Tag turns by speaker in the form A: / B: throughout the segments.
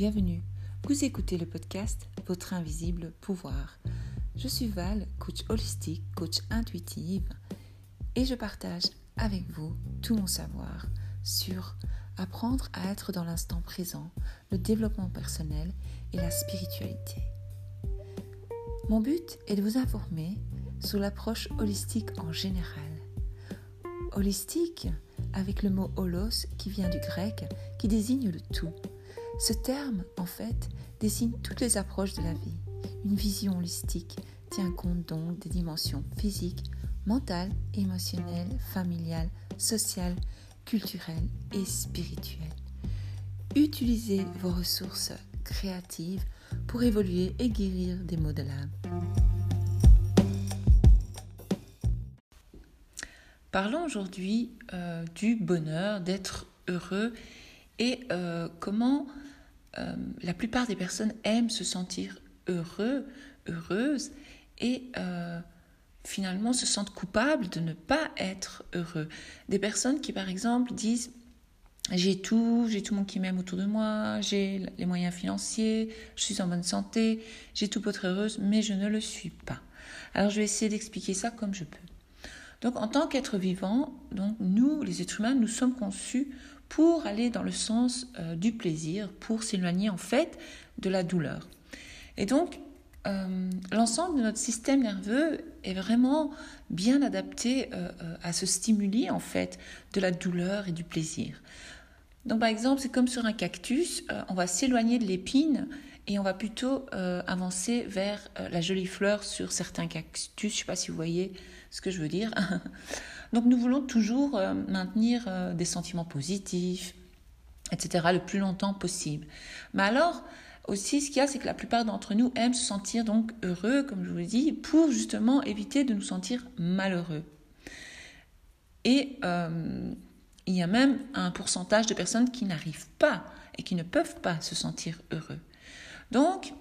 A: bienvenue. Vous écoutez le podcast Votre invisible pouvoir. Je suis Val, coach holistique, coach intuitive, et je partage avec vous tout mon savoir sur apprendre à être dans l'instant présent, le développement personnel et la spiritualité. Mon but est de vous informer sur l'approche holistique en général. Holistique avec le mot holos qui vient du grec qui désigne le tout. Ce terme, en fait, désigne toutes les approches de la vie. Une vision holistique tient compte donc des dimensions physiques, mentales, émotionnelles, familiales, sociales, culturelles et spirituelles. Utilisez vos ressources créatives pour évoluer et guérir des maux de l'âme. Parlons aujourd'hui euh, du bonheur, d'être heureux et euh, comment euh, la plupart des personnes aiment se sentir heureux, heureuses et finalement se sentent coupables de ne pas être heureux. Des personnes qui par exemple disent j'ai tout, j'ai tout le monde qui m'aime autour de moi, j'ai les moyens financiers, je suis en bonne santé, j'ai tout pour être heureuse, mais je ne le suis pas. Alors je vais essayer d'expliquer ça comme je peux. Donc en tant qu'être vivant, donc nous, les êtres humains, nous sommes conçus pour aller dans le sens euh, du plaisir, pour s'éloigner en fait de la douleur. Et donc euh, l'ensemble de notre système nerveux est vraiment bien adapté euh, à ce stimuli en fait de la douleur et du plaisir. Donc par exemple, c'est comme sur un cactus, on va s'éloigner de l'épine et on va plutôt avancer vers la jolie fleur sur certains cactus. Je ne sais pas si vous voyez ce que je veux dire. Donc nous voulons toujours euh, maintenir euh, des sentiments positifs, etc., le plus longtemps possible. Mais alors, aussi, ce qu'il y a, c'est que la plupart d'entre nous aiment se sentir donc heureux, comme je vous l'ai dit, pour justement éviter de nous sentir malheureux. Et euh, il y a même un pourcentage de personnes qui n'arrivent pas et qui ne peuvent pas se sentir heureux. Donc,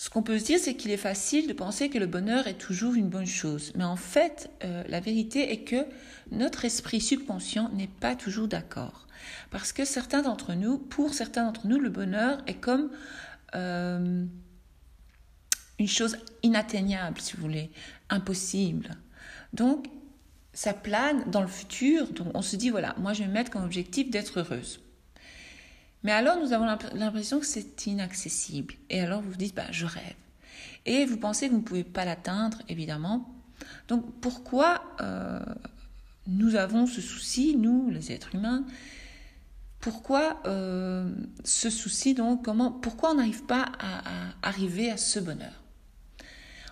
A: ce qu'on peut se dire, c'est qu'il est facile de penser que le bonheur est toujours une bonne chose. Mais en fait, euh, la vérité est que notre esprit subconscient n'est pas toujours d'accord. Parce que certains d'entre nous, pour certains d'entre nous, le bonheur est comme euh, une chose inatteignable, si vous voulez, impossible. Donc, ça plane dans le futur. Donc, on se dit, voilà, moi, je vais me mettre comme objectif d'être heureuse. Mais alors, nous avons l'impression que c'est inaccessible. Et alors, vous vous dites, bah, je rêve. Et vous pensez que vous ne pouvez pas l'atteindre, évidemment. Donc, pourquoi euh, nous avons ce souci, nous, les êtres humains? Pourquoi euh, ce souci, donc, comment, pourquoi on n'arrive pas à, arriver à ce bonheur?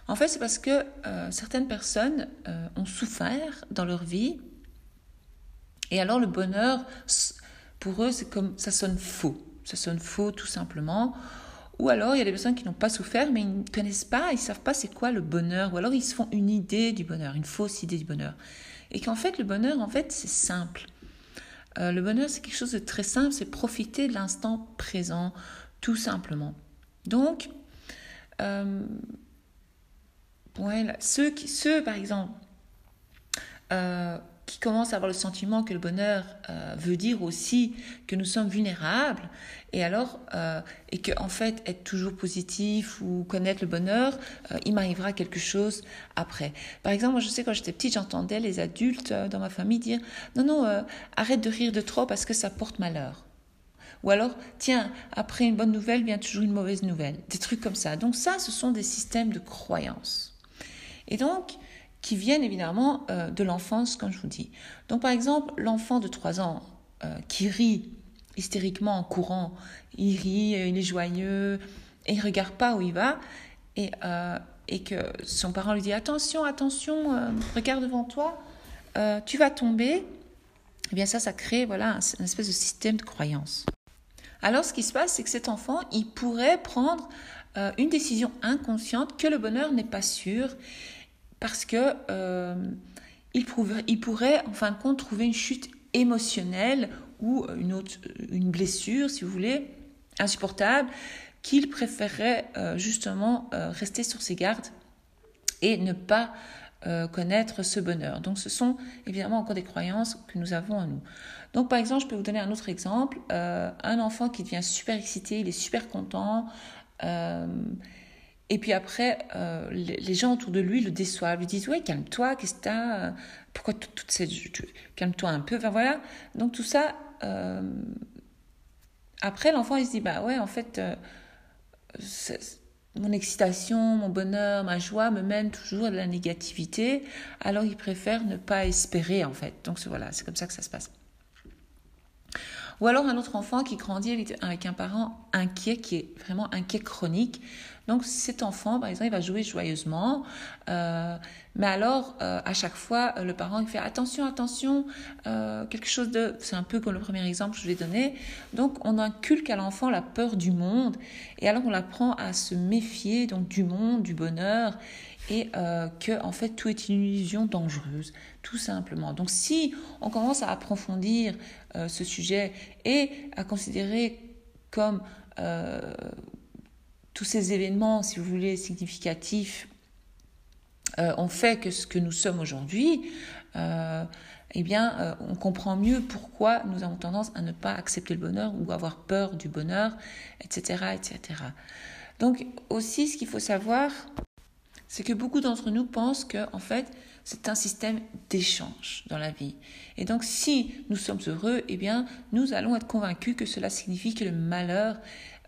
A: En fait, c'est parce que euh, certaines personnes ont souffert dans leur vie. Et alors, le bonheur pour eux, c'est comme ça sonne faux. Ça sonne faux tout simplement. Ou alors, il y a des personnes qui n'ont pas souffert, mais ils ne connaissent pas, ils ne savent pas c'est quoi le bonheur. Ou alors, ils se font une idée du bonheur, une fausse idée du bonheur. Et qu'en fait, le bonheur, en fait, c'est simple. Euh, le bonheur, c'est quelque chose de très simple, c'est profiter de l'instant présent, tout simplement. Donc, euh, ceux, qui, par exemple, euh, qui commence à avoir le sentiment que le bonheur euh, veut dire aussi que nous sommes vulnérables, et alors, euh, et que en fait, être toujours positif ou connaître le bonheur, euh, il m'arrivera quelque chose après. Par exemple, moi, je sais quand j'étais petite, j'entendais les adultes dans ma famille dire non, non, arrête de rire de trop parce que ça porte malheur. Ou alors, tiens, après une bonne nouvelle vient toujours une mauvaise nouvelle. Des trucs comme ça. Donc ça, ce sont des systèmes de croyances. Et donc, qui viennent évidemment euh, de l'enfance, comme je vous dis. Donc par exemple, l'enfant de 3 ans euh, qui rit hystériquement en courant, il rit, euh, il est joyeux, et il regarde pas où il va, et, et que son parent lui dit attention, attention, regarde devant toi, tu vas tomber, eh bien ça, ça crée voilà, un, espèce de système de croyance. Alors ce qui se passe, c'est que cet enfant, il pourrait prendre une décision inconsciente que le bonheur n'est pas sûr parce que euh, il, il, pourrait en fin de compte trouver une chute émotionnelle ou une, autre, une blessure, si vous voulez, insupportable, qu'il préférerait euh, justement euh, rester sur ses gardes et ne pas connaître ce bonheur. Donc ce sont évidemment encore des croyances que nous avons en nous. Donc par exemple, je peux vous donner un autre exemple. un enfant qui devient super excité, il est super content. Et puis après, les, gens autour de lui le déçoivent, lui disent Ouais, calme-toi, qu'est-ce que t'as Pourquoi toute cette. Calme-toi un peu. Enfin voilà. Donc tout ça, après, l'enfant, il se dit, bah ouais, en fait, euh, mon excitation, mon bonheur, ma joie me mènent toujours à la négativité, alors il préfère ne pas espérer, en fait. Donc voilà, c'est comme ça que ça se passe. Ou alors un autre enfant qui grandit avec un parent inquiet, qui est vraiment inquiet chronique. Donc cet enfant, par exemple, il va jouer joyeusement, euh, mais alors euh, à chaque fois, le parent il fait attention, attention, euh, quelque chose de, c'est un peu comme le premier exemple que je vais donner. Donc on inculque à l'enfant la peur du monde, et alors on l'apprend à se méfier donc du monde, du bonheur, et que en fait tout est une illusion dangereuse, tout simplement. Donc si on commence à approfondir ce sujet et à considérer comme tous ces événements, si vous voulez, significatifs, euh, ont fait que ce que nous sommes aujourd'hui, euh, eh bien, euh, on comprend mieux pourquoi nous avons tendance à ne pas accepter le bonheur ou avoir peur du bonheur, etc., etc. Donc, aussi, ce qu'il faut savoir, c'est que beaucoup d'entre nous pensent que, en fait, c'est un système d'échange dans la vie. Et donc, si nous sommes heureux, eh bien, nous allons être convaincus que cela signifie que le malheur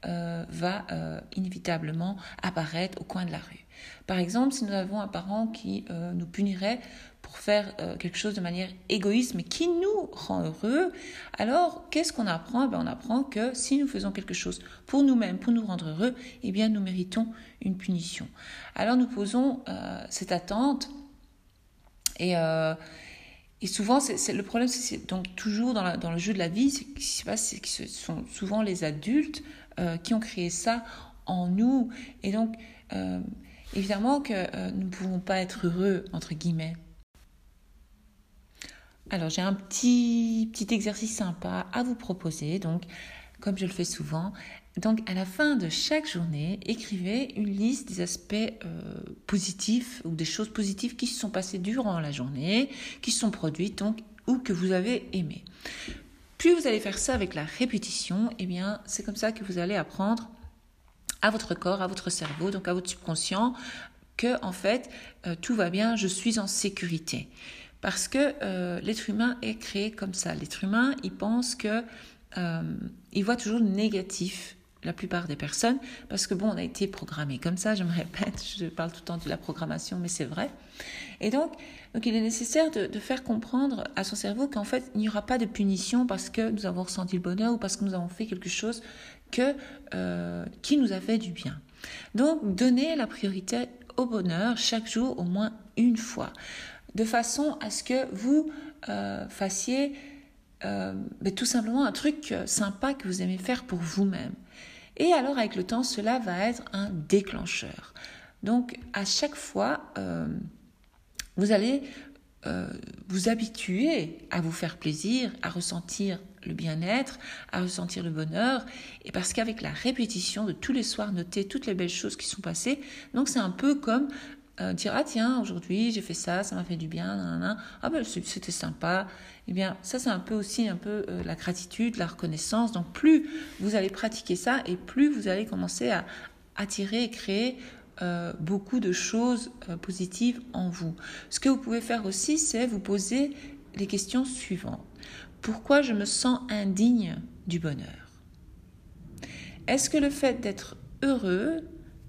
A: euh, va euh, inévitablement apparaître au coin de la rue. Par exemple, si nous avons un parent qui euh, nous punirait pour faire quelque chose de manière égoïste, mais qui nous rend heureux, alors qu'est-ce qu'on apprend? Ben, On apprend que si nous faisons quelque chose pour nous-mêmes, pour nous rendre heureux, eh bien nous méritons une punition. Alors nous posons cette attente et souvent, c'est le problème, c'est donc toujours dans, dans, le jeu de la vie, ce qui se passe, c'est que ce sont souvent les adultes euh, qui ont créé ça en nous. Et donc, euh, évidemment que euh, nous ne pouvons pas être heureux, entre guillemets. Alors, j'ai un petit, petit exercice sympa à vous proposer. Donc, comme je le fais souvent, donc à la fin de chaque journée, écrivez une liste des aspects positifs ou des choses positives qui se sont passées durant la journée, qui se sont produites donc ou que vous avez aimées. Plus vous allez faire ça avec la répétition, eh bien, c'est comme ça que vous allez apprendre à votre corps, à votre cerveau, donc à votre subconscient, que en fait euh, tout va bien, je suis en sécurité. Parce que euh, l'être humain est créé comme ça. L'être humain, il pense que euh, il voit toujours le négatif la plupart des personnes, parce que bon, on a été programmé comme ça, je me répète, je parle tout le temps de la programmation, mais c'est vrai. Et donc, donc il est nécessaire de, faire comprendre à son cerveau qu'en fait, il n'y aura pas de punition parce que nous avons ressenti le bonheur ou parce que nous avons fait quelque chose que, euh, qui nous a fait du bien. Donc, donner la priorité au bonheur chaque jour au moins une fois, de façon à ce que vous euh, fassiez euh, mais tout simplement un truc sympa que vous aimez faire pour vous-même. Et alors avec le temps, cela va être un déclencheur. Donc à chaque fois, euh, vous allez euh, vous habituer à vous faire plaisir, à ressentir le bien-être, à ressentir le bonheur. Et parce qu'avec la répétition de tous les soirs, noter toutes les belles choses qui sont passées, donc c'est un peu comme euh, dire ah tiens aujourd'hui j'ai fait ça ça m'a fait du bien ah ben c'était sympa. Eh bien ça c'est un peu aussi un peu euh, la gratitude la reconnaissance. Donc plus vous allez pratiquer ça et plus vous allez commencer à attirer et créer euh, beaucoup de choses positives en vous. Ce que vous pouvez faire aussi c'est vous poser les questions suivantes. Pourquoi je me sens indigne du bonheur? Est-ce que le fait d'être heureux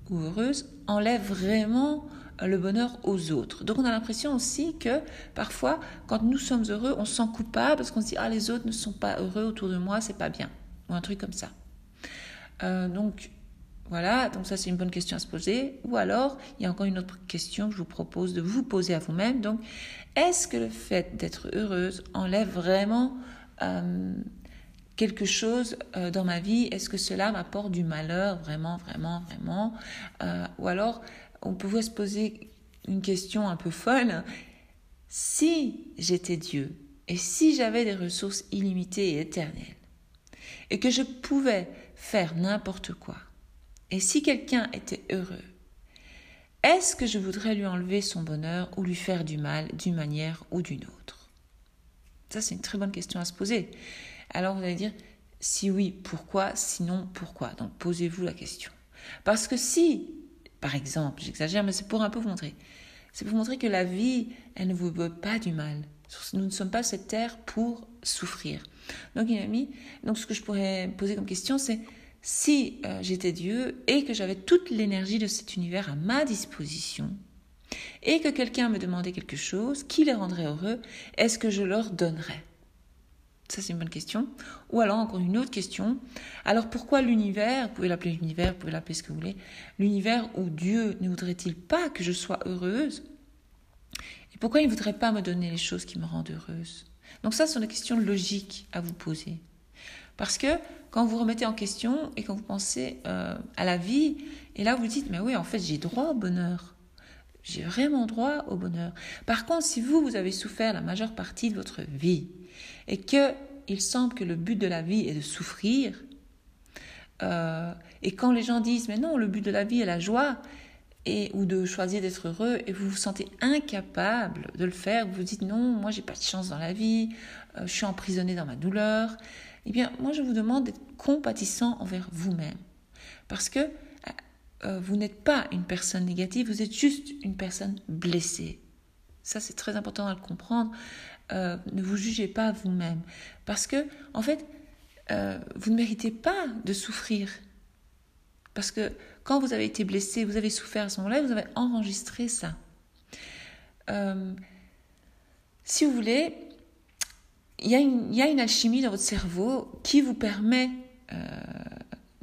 A: ou heureuse enlève vraiment le bonheur aux autres. Donc on a l'impression aussi que parfois, quand nous sommes heureux, on se sent coupable parce qu'on se dit ah les autres ne sont pas heureux autour de moi, c'est pas bien ou un truc comme ça. Euh, donc voilà, donc ça c'est une bonne question à se poser. Ou alors il y a encore une autre question que je vous propose de vous poser à vous-même. Donc est-ce que le fait d'être heureuse enlève vraiment euh, quelque chose euh, dans ma vie? Est-ce que cela m'apporte du malheur? Vraiment, vraiment, vraiment Ou alors on pouvait se poser une question un peu folle. Si j'étais Dieu et si j'avais des ressources illimitées et éternelles et que je pouvais faire n'importe quoi et si quelqu'un était heureux, Est-ce que je voudrais lui enlever son bonheur ou lui faire du mal d'une manière ou d'une autre? Ça, c'est une très bonne question à se poser. Alors vous allez dire, si oui, pourquoi? Sinon, pourquoi? Donc posez-vous la question. Parce que si, par exemple, j'exagère, mais c'est pour un peu vous montrer, c'est pour vous montrer que la vie, elle ne vous veut pas du mal. Nous ne sommes pas cette terre pour souffrir. Donc il donc ce que je pourrais poser comme question, c'est si euh, j'étais Dieu et que j'avais toute l'énergie de cet univers à ma disposition, et que quelqu'un me demandait quelque chose qui les rendrait heureux, est-ce que je leur donnerais? Ça, c'est une bonne question. Ou alors, encore une autre question. Alors, pourquoi l'univers, vous pouvez l'appeler l'univers, vous pouvez l'appeler ce que vous voulez, l'univers où Dieu ne voudrait-il pas que je sois heureuse? Et pourquoi il ne voudrait pas me donner les choses qui me rendent heureuse? Donc ça, ce sont des questions logiques à vous poser. Parce que quand vous remettez en question et quand vous pensez euh, à la vie, et là vous dites, mais oui, en fait, j'ai droit au bonheur. J'ai vraiment droit au bonheur. Par contre, si vous, vous avez souffert la majeure partie de votre vie et que il semble que le but de la vie est de souffrir, euh, et quand les gens disent, mais non, le but de la vie est la joie, et, ou de choisir d'être heureux, et vous vous sentez incapable de le faire, vous vous dites, non, moi j'ai pas de chance dans la vie, euh, je suis emprisonné dans ma douleur, eh bien, moi, je vous demande d'être compatissant envers vous-même. Parce que euh, vous n'êtes pas une personne négative, vous êtes juste une personne blessée. Ça, c'est très important à le comprendre. Euh, ne vous jugez pas vous-même. Parce que, en fait, euh, vous ne méritez pas de souffrir. Parce que quand vous avez été blessé, vous avez souffert à ce moment-là, vous avez enregistré ça. si vous voulez, il y, a une, alchimie dans votre cerveau qui vous permet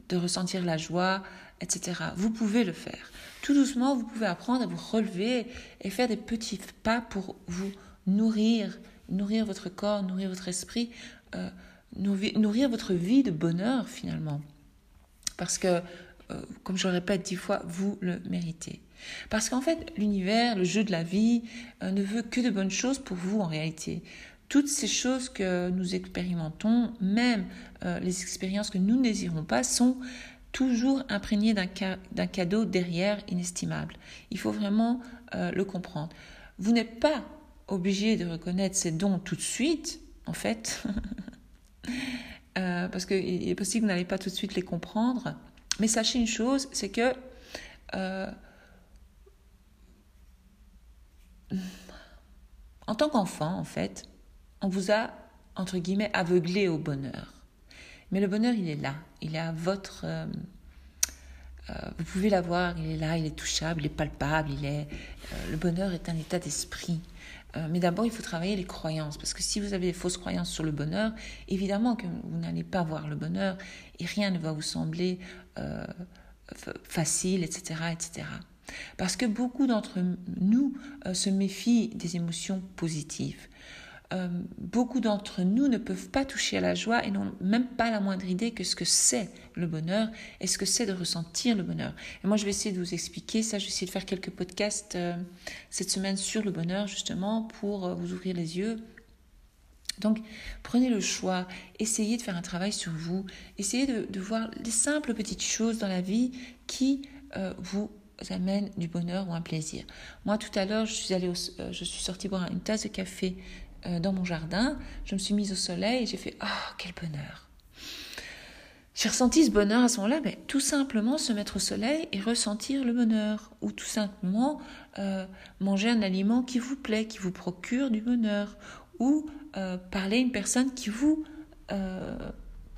A: de ressentir la joie, Vous pouvez le faire. Tout doucement, vous pouvez apprendre à vous relever et faire des petits pas pour vous nourrir, nourrir votre corps, nourrir votre esprit, euh, nourrir, votre vie de bonheur finalement. Parce que, euh, comme je le répète dix fois, vous le méritez. Parce qu'en fait, l'univers, le jeu de la vie, euh, ne veut que de bonnes choses pour vous en réalité toutes ces choses que nous expérimentons, même les expériences que nous ne désirons pas, sont toujours imprégnées d'un cadeau derrière inestimable. Il faut vraiment euh, le comprendre. Vous n'êtes pas obligé de reconnaître ces dons tout de suite, en fait, euh, parce qu'il est possible que vous n'allez pas tout de suite les comprendre. Mais sachez une chose, c'est que en tant qu'enfant, en fait, on vous a, entre guillemets, aveuglé au bonheur. Mais le bonheur, il est là. Il est à votre... Euh, euh, vous pouvez l'avoir, il est là, il est touchable, il est palpable, il est... Euh, le bonheur est un état d'esprit. mais d'abord, il faut travailler les croyances. Parce que si vous avez des fausses croyances sur le bonheur, évidemment que vous n'allez pas voir le bonheur et rien ne va vous sembler facile, etc., etc. Parce que beaucoup d'entre nous se méfient des émotions positives. Euh, beaucoup d'entre nous ne peuvent pas toucher à la joie et n'ont même pas la moindre idée que ce que c'est le bonheur et ce que c'est de ressentir le bonheur. Et moi, je vais essayer de vous expliquer ça. Je vais essayer de faire quelques podcasts euh, cette semaine sur le bonheur, justement, pour euh, vous ouvrir les yeux. Donc, prenez le choix, essayez de faire un travail sur vous, essayez de, voir les simples petites choses dans la vie qui vous amènent du bonheur ou un plaisir. Moi, tout à l'heure, je suis allée, je suis sortie boire une tasse de café euh, dans mon jardin, je me suis mise au soleil et j'ai fait Ah, quel bonheur. J'ai ressenti ce bonheur à ce moment-là, mais tout simplement se mettre au soleil et ressentir le bonheur, ou tout simplement euh, manger un aliment qui vous plaît, qui vous procure du bonheur, ou euh, parler à une personne qui vous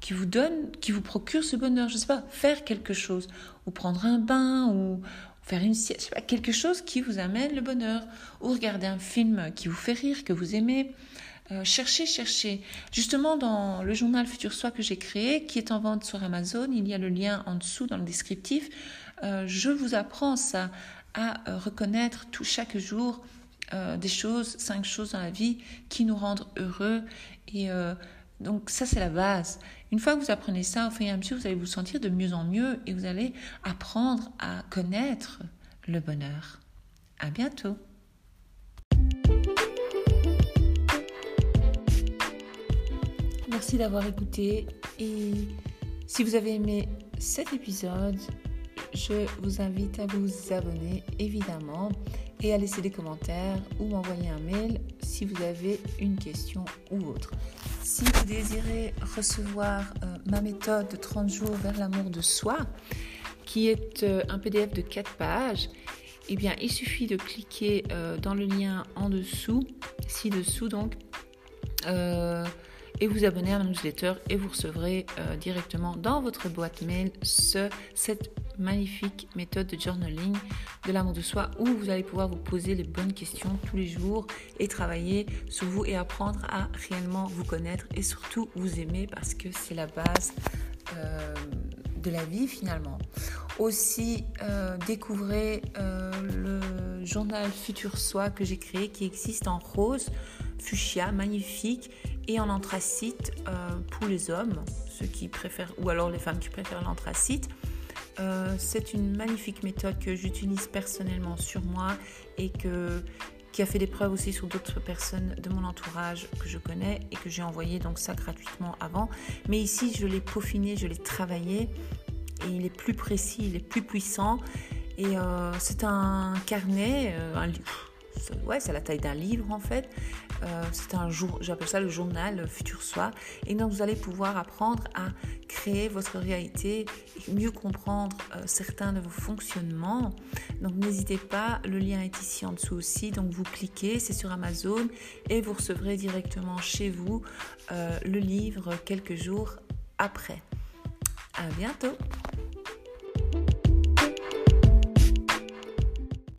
A: qui vous donne, qui vous procure ce bonheur. Je ne sais pas, faire quelque chose, ou prendre un bain, ou, une quelque chose qui vous amène le bonheur, ou regarder un film qui vous fait rire, que vous aimez. Euh, cherchez, cherchez. Justement, dans le journal Futur Soi que j'ai créé, qui est en vente sur Amazon, il y a le lien en dessous dans le descriptif. Euh, je vous apprends ça, à euh, reconnaître tout chaque jour des choses, cinq choses dans la vie qui nous rendent heureux. Et donc ça, c'est la base. Une fois que vous apprenez ça, au fur et à mesure, vous allez vous sentir de mieux en mieux et vous allez apprendre à connaître le bonheur. À bientôt. Merci d'avoir écouté et si vous avez aimé cet épisode, je vous invite à vous abonner évidemment et à laisser des commentaires ou m'envoyer un mail si vous avez une question ou autre. Si vous désirez recevoir euh, ma méthode de 30 jours vers l'amour de soi, qui est euh, un PDF de 4 pages, eh bien, il suffit de cliquer euh, dans le lien en dessous, ci-dessous donc, et vous abonner à ma newsletter et vous recevrez directement dans votre boîte mail ce, cette magnifique méthode de journaling de l'amour de soi où vous allez pouvoir vous poser les bonnes questions tous les jours et travailler sur vous et apprendre à réellement vous connaître et surtout vous aimer parce que c'est la base euh, de la vie finalement. Aussi, euh, découvrez euh, le journal Futur Soi que j'ai créé qui existe en rose, fuchsia, magnifique en anthracite pour les hommes, ceux qui préfèrent, ou alors les femmes qui préfèrent l'anthracite. Euh, c'est une magnifique méthode que j'utilise personnellement sur moi et que, qui a fait des preuves aussi sur d'autres personnes de mon entourage que je connais et que j'ai envoyé donc ça gratuitement avant. Mais ici, je l'ai peaufiné, je l'ai travaillé et il est plus précis, il est plus puissant. Et euh, c'est un carnet, euh, un, ouais, c'est la taille d'un livre en fait. Euh, c'est un jour, j'appelle ça le journal Futur Soi. Et donc vous allez pouvoir apprendre à créer votre réalité et mieux comprendre euh, certains de vos fonctionnements. Donc n'hésitez pas, le lien est ici en dessous aussi. Donc vous cliquez, c'est sur Amazon et vous recevrez directement chez vous euh, le livre quelques jours après. À bientôt.